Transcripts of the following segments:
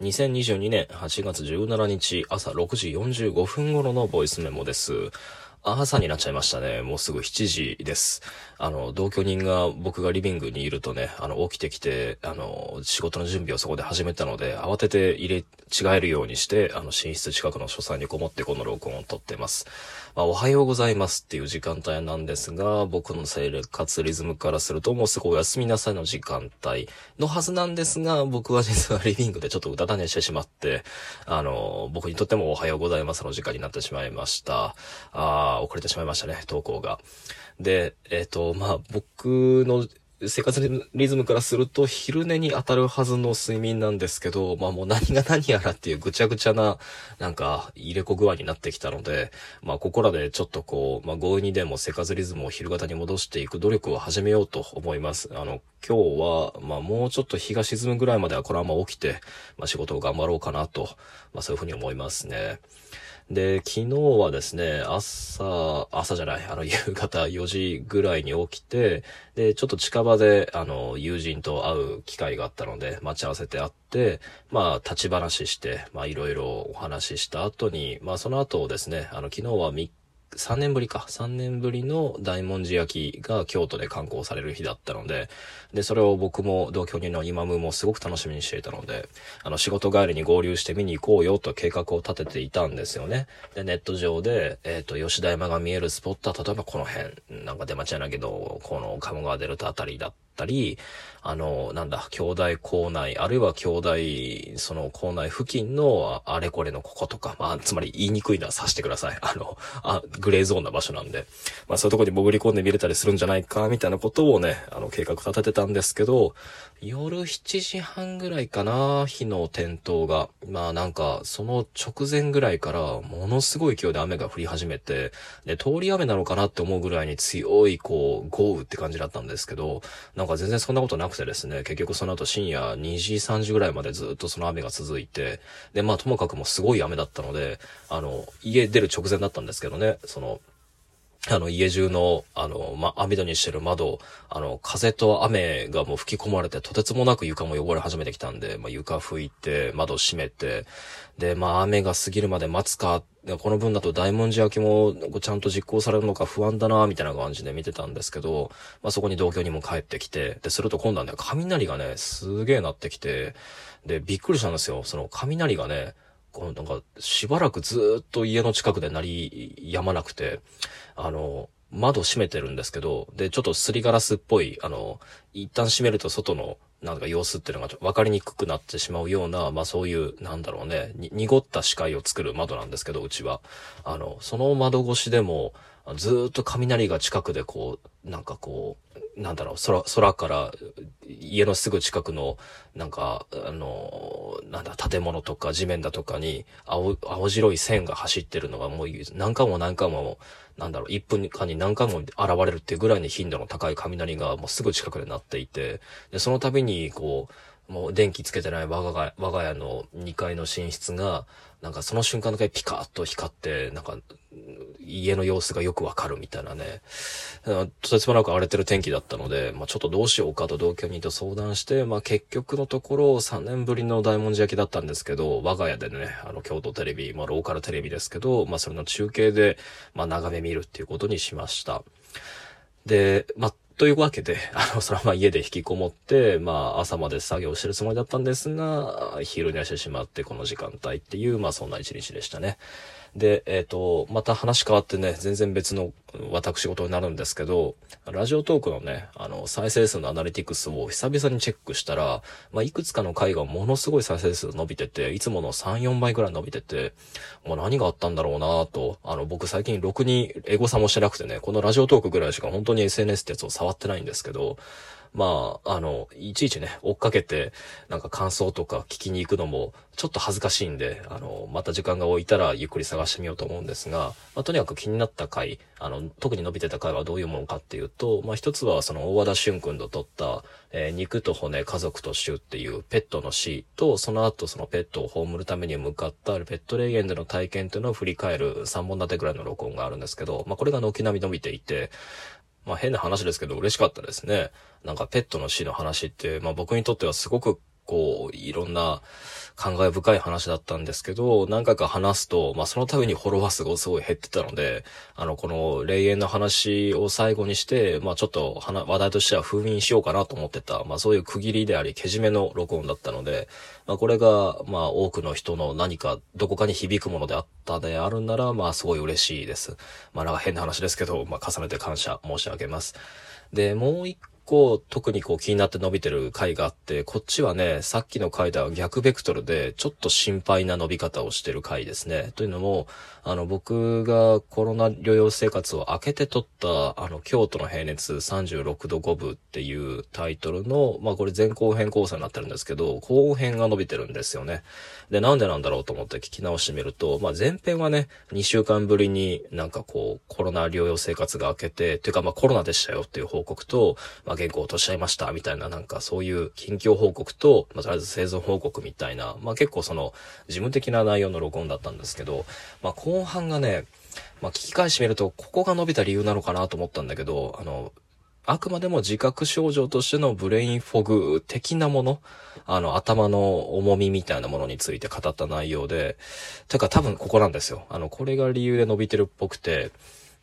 2022年8月17日朝6時45分頃のボイスメモです。朝になっちゃいましたね。もうすぐ7時です。あの、同居人が僕がリビングにいるとね、あの、起きてきて、あの、仕事の準備をそこで始めたので、慌てて入れ違えるようにして、あの、寝室近くの書斎にこもってこの録音を撮ってます。まあ、おはようございますっていう時間帯なんですが、僕の生活リズムからするともうすぐお休みなさいの時間帯のはずなんですが、僕は実はリビングでちょっとうたた寝してしまって、あの、僕にとってもおはようございますの時間になってしまいました。あ遅れてしまいましたね、投稿が。で、えっ、と、まあ、僕の生活リズムからすると昼寝に当たるはずの睡眠なんですけど、まあもう何が何やらっていうぐちゃぐちゃな、なんか入れ子具合になってきたので、まあここらでちょっとこう、まあ強引にでも生活リズムを昼型に戻していく努力を始めようと思います。あの、今日は、まあもうちょっと日が沈むぐらいまではこのまま起きて、まあ仕事を頑張ろうかなと、まあそういうふうに思いますね。で、昨日はですね、朝、朝じゃない、あの、夕方4時ぐらいに起きて、で、ちょっと近場で、あの、友人と会う機会があったので、待ち合わせて会って、まあ、立ち話して、まあ、いろいろお話しした後に、まあ、その後ですね、あの、昨日は3 3年ぶりか。3年ぶりの大文字焼きが京都で観光される日だったので、で、それを僕も同居人の今ムもすごく楽しみにしていたので、あの、仕事帰りに合流して見に行こうよと計画を立てていたんですよね。で、ネット上で、えっ、と、吉田山が見えるスポットは、例えばこの辺、なんか出待ちやなけど、この鴨川デルタあたりだったたり、あの、なんだ、兄弟校内、あるいは兄弟、その校内付近のあれこれのこことか、まあ、つまり言いにくいのはさしてください。あの、あ、グレーゾーンな場所なんで、まあそういうとこに潜り込んで見れたりするんじゃないか、みたいなことをね、あの、計画立ててたんですけど、夜7時半ぐらいかな、日の点灯が。まあなんか、その直前ぐらいから、ものすごい勢いで雨が降り始めて、で、通り雨なのかなって思うぐらいに強い、こう、豪雨って感じだったんですけど、なんか全然そんなことなくてですね、結局その後深夜2時、3時ぐらいまでずっとその雨が続いて、で、まあともかくもすごい雨だったので、あの、家出る直前だったんですけどね、その、あの、家中の、あの、ま、網戸にしてる窓、あの、風と雨がもう吹き込まれて、とてつもなく床も汚れ始めてきたんで、まあ、床拭いて、窓閉めて、で、まあ、雨が過ぎるまで待つか、この分だと大文字焼きもちゃんと実行されるのか不安だな、みたいな感じで見てたんですけど、まあ、そこに同居にも帰ってきて、で、すると今度はね、雷がね、すげえ鳴ってきて、で、びっくりしたんですよ。その雷がね、なんか、しばらくずっと家の近くで鳴り止まなくて、あの、窓閉めてるんですけど、で、ちょっとすりガラスっぽい、あの、一旦閉めると外の、なんか様子っていうのがちょ分かりにくくなってしまうような、まあそういう、なんだろうね、濁った視界を作る窓なんですけど、うちは。あの、その窓越しでも、ずっと雷が近くでこう、なんかこう、なんだろう、空、空から、家のすぐ近くの、なんか、あの、なんだ、建物とか地面だとかに、青、青白い線が走ってるのがもう何回も何回も、なんだろう、1分間に何回も現れるっていうぐらいに頻度の高い雷がもうすぐ近くで鳴っていて、で、その度に、こう、もう電気つけてない我が家、我が家の2階の寝室が、なんかその瞬間だけピカッと光って、なんか、家の様子がよくわかるみたいなね、とてつもなく荒れてる天気だったので、まあちょっとどうしようかと同居人と相談して、まあ結局のところ3年ぶりの大文字焼きだったんですけど、我が家でね、あの京都テレビ、まあローカルテレビですけど、まあそれの中継で、まあ眺め見るっていうことにしました。で、まあというわけで、あの、そのまま家で引きこもって、まあ、朝まで作業してるつもりだったんですが、昼寝してしまって、この時間帯っていう、まあ、そんな一日でしたね。で、えっ、と、また話変わってね、全然別の私事になるんですけど、ラジオトークのね、あの、再生数のアナリティクスを久々にチェックしたら、まあ、いくつかの回がものすごい再生数伸びてて、いつもの3、4倍ぐらい伸びてて、もう何があったんだろうなと、あの、僕最近ろくにエゴサもしてなくてね、このラジオトークぐらいしか本当に SNS ってやつを触ってないんですけど、まあ、あの、いちいちね、追っかけて、なんか感想とか聞きに行くのも、ちょっと恥ずかしいんで、あの、また時間が置いたらゆっくり探してみようと思うんですが、まあ、とにかく気になった回、あの、特に伸びてた回はどういうものかっていうと、まあ、一つはその大和田俊君と撮った、えー肉と骨、家族と種っていうペットの死と、その後そのペットを葬るために向かったペット霊園での体験というのを振り返る3本立てぐらいの録音があるんですけど、まあ、これが軒並み伸びていて、まあ変な話ですけど嬉しかったですね。なんかペットの死の話って、まあ僕にとってはすごく構いろんな感慨深い話だったんですけど、何回か話すと、まあその度にフォロワー数がすごい減ってたので、あの、この霊園の話を最後にして、まあちょっと話題としては封印しようかなと思ってた、まあそういう区切りであり、けじめの録音だったので、まあこれが、まあ多くの人の何か、どこかに響くものであったであるなら、まあすごい嬉しいです。まあなんか変な話ですけど、まあ重ねて感謝申し上げます。で、もう一構特にこう気になって伸びてる回があって、こっちはね、さっきの回では逆ベクトルで、ちょっと心配な伸び方をしてる回ですね。というのも、あの、僕がコロナ療養生活を明けて撮った、あの、京都の平熱36度5分っていうタイトルの、まあこれ前後編構成になってるんですけど、後編が伸びてるんですよね。で、なんでなんだろうと思って聞き直してみると、まあ前編はね、2週間ぶりになんかこう、コロナ療養生活が明けて、というかまあコロナでしたよっていう報告と、まあ原稿落としちゃいました、みたいななんかそういう近況報告と、まあ、とりあえず生存報告みたいな、まあ結構その事務的な内容の録音だったんですけど、まあ後半がね、まあ聞き返してみると、ここが伸びた理由なのかなと思ったんだけど、あの、あくまでも自覚症状としてのブレインフォグ的なもの、あの、頭の重みみたいなものについて語った内容で、てか多分ここなんですよ。あの、これが理由で伸びてるっぽくて、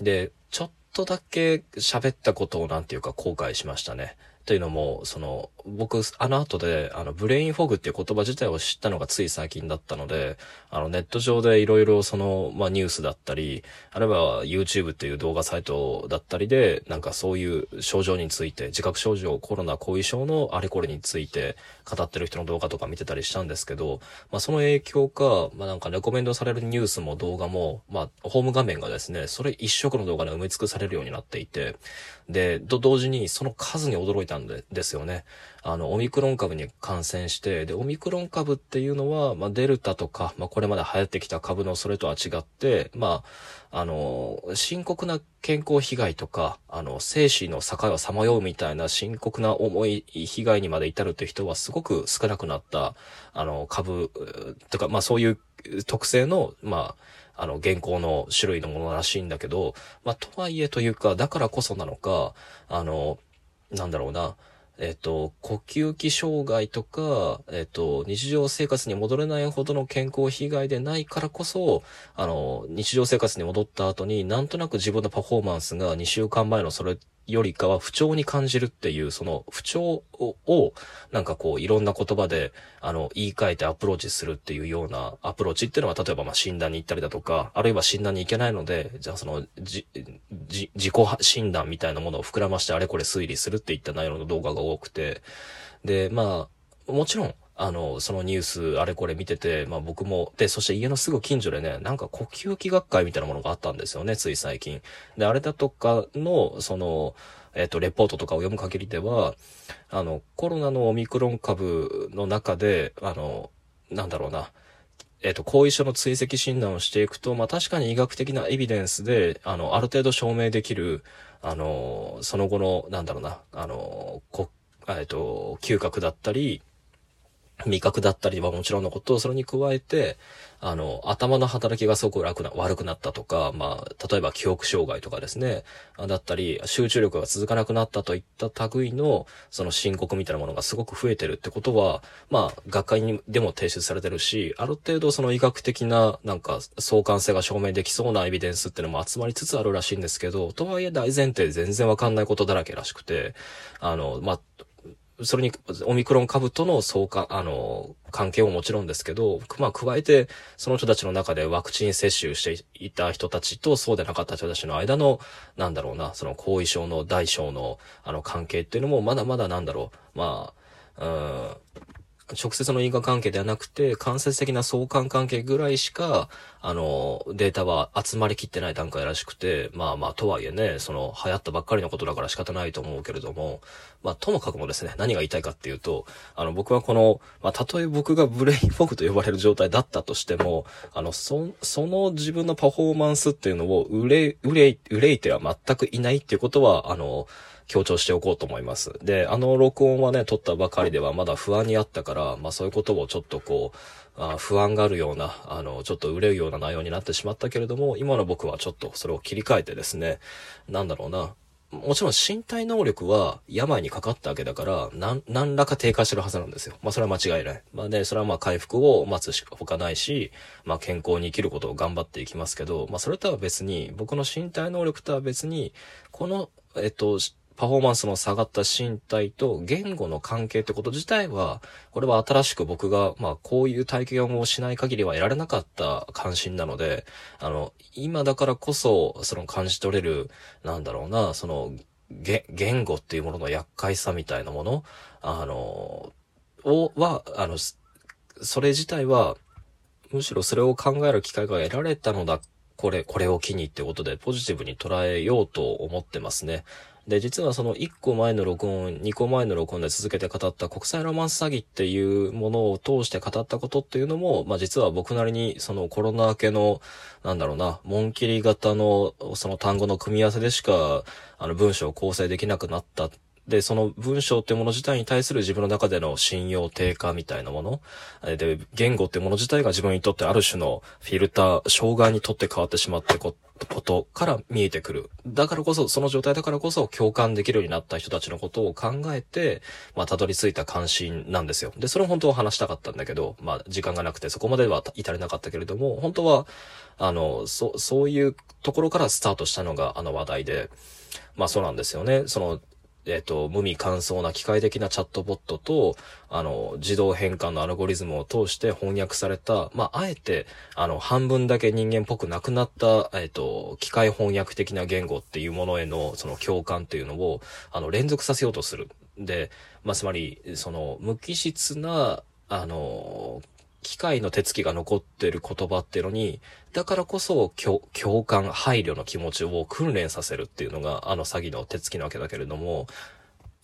で、ちょっとだけ喋ったことをなんていうか後悔しましたね。というのも、その、僕、あの後で、あの、ブレインフォグっていう言葉自体を知ったのがつい最近だったので、あの、ネット上でいろいろその、まあ、ニュースだったり、あるいは YouTube っていう動画サイトだったりで、なんかそういう症状について、自覚症状、コロナ後遺症のあれこれについて語ってる人の動画とか見てたりしたんですけど、まあ、その影響か、まあ、なんかレコメンドされるニュースも動画も、まあ、ホーム画面がですね、それ一色の動画で埋め尽くされるようになっていて、で、と同時にその数に驚いたたんでですよね。あの、オミクロン株に感染して、で、オミクロン株っていうのは、まあ、デルタとか、まあ、これまで流行ってきた株のそれとは違って、まあ、あの、深刻な健康被害とか、あの、生死の境をさまようみたいな深刻な重い被害にまで至るっていう人はすごく少なくなった、あの、株、とか、まあ、そういう特性の、まあ、あの、現行の種類のものらしいんだけど、まあ、とはいえというか、だからこそなのか、あの、なんだろうな、えっ、と、呼吸器障害とか、えっ、と、日常生活に戻れないほどの健康被害でないからこそ、あの、日常生活に戻った後になんとなく自分のパフォーマンスが2週間前のそれよりかは不調に感じるっていう、その不調を、なんかこう、いろんな言葉で、あの、言い換えてアプローチするっていうようなアプローチっていうのは、例えばまあ診断に行ったりだとか、あるいは診断に行けないので、じゃあその、じ、じ、自己診断みたいなものを膨らましてあれこれ推理するっていった内容の動画が多くて、で、まあ、もちろん、あの、そのニュース、あれこれ見てて、まあ僕も、で、そして家のすぐ近所でね、なんか呼吸器学会みたいなものがあったんですよね、つい最近。で、あれだとかの、その、えっ、と、レポートとかを読む限りでは、あの、コロナのオミクロン株の中で、あの、なんだろうな、えっ、と、後遺症の追跡診断をしていくと、まあ確かに医学的なエビデンスで、あの、ある程度証明できる、あの、その後の、なんだろうな、あの、こ、えっ、と、嗅覚だったり、味覚だったりはもちろんのこと、それに加えて、あの、頭の働きがすごく楽な、悪くなったとか、まあ、例えば記憶障害とかですね、だったり、集中力が続かなくなったといった類の、その申告みたいなものがすごく増えてるってことは、まあ、学会にでも提出されてるし、ある程度その医学的な、なんか、相関性が証明できそうなエビデンスっていうのも集まりつつあるらしいんですけど、とはいえ大前提全然わかんないことだらけらしくて、あの、まあ、それに、オミクロン株との相関、あの、関係ももちろんですけど、まあ、加えて、その人たちの中でワクチン接種していた人たちとそうでなかった人たちの間の、なんだろうな、その後遺症の大小の、あの、関係っていうのも、まだまだなんだろう、まあ、うん、直接の因果関係ではなくて、間接的な相関関係ぐらいしか、あの、データは集まりきってない段階らしくて、まあまあ、とはいえね、その、流行ったばっかりのことだから仕方ないと思うけれども、まあ、ともかくもですね、何が言いたいかっていうと、あの、僕はこの、まあ、たとえ僕がブレインフォグと呼ばれる状態だったとしても、あの、そ、その自分のパフォーマンスっていうのを、憂い、憂い、憂いては全くいないっていうことは、あの、強調しておこうと思います。で、あの録音はね、撮ったばかりではまだ不安にあったから、まあそういうことをちょっとこう、あ不安があるような、あの、ちょっと憂うような内容になってしまったけれども、今の僕はちょっとそれを切り替えてですね、なんだろうな、もちろん身体能力は病にかかったわけだから、なん、何らか低下してるはずなんですよ。まあそれは間違いない。まあで、それはまあ回復を待つしか他ないし、まあ健康に生きることを頑張っていきますけど、まあそれとは別に、僕の身体能力とは別に、この、えっと、パフォーマンスの下がった身体と言語の関係ってこと自体は、これは新しく僕が、まあこういう体験をしない限りは得られなかった関心なので、あの、今だからこそ、その感じ取れる、なんだろうな、その、言語っていうものの厄介さみたいなもの、あの、を、は、あの、それ自体は、むしろそれを考える機会が得られたのだ、これ、これを機にってことで、ポジティブに捉えようと思ってますね。で、実はその1個前の録音、2個前の録音で続けて語った国際ロマンス詐欺っていうものを通して語ったことっていうのも、まあ実は僕なりにそのコロナ明けの、なんだろうな、紋切り型のその単語の組み合わせでしか、あの文章を構成できなくなった。で、その文章ってもの自体に対する自分の中での信用低下みたいなもの。で、言語ってもの自体が自分にとってある種のフィルター、障害にとって変わってしまってこことから見えてくる。だからこそ、その状態だからこそ共感できるようになった人たちのことを考えて、まあ、たどり着いた関心なんですよ。で、それを本当は話したかったんだけど、まあ、時間がなくてそこまでは至れなかったけれども、本当は、あの、そ、そういうところからスタートしたのがあの話題で、まあ、そうなんですよね。その、えっ、と、無味乾燥な機械的なチャットボットと、あの、自動変換のアルゴリズムを通して翻訳された、まあ、あえて、あの、半分だけ人間っぽくなくなった、えっ、と、機械翻訳的な言語っていうものへの、その共感っていうのを、あの、連続させようとする。で、まあ、つまり、その、無機質な、あの、機械の手つきが残ってる言葉っていうのに、だからこそ共共感、配慮の気持ちを訓練させるっていうのがあの詐欺の手つきなわけだけれども、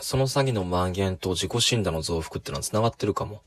その詐欺の蔓延と自己診断の増幅っていうのは繋がってるかも。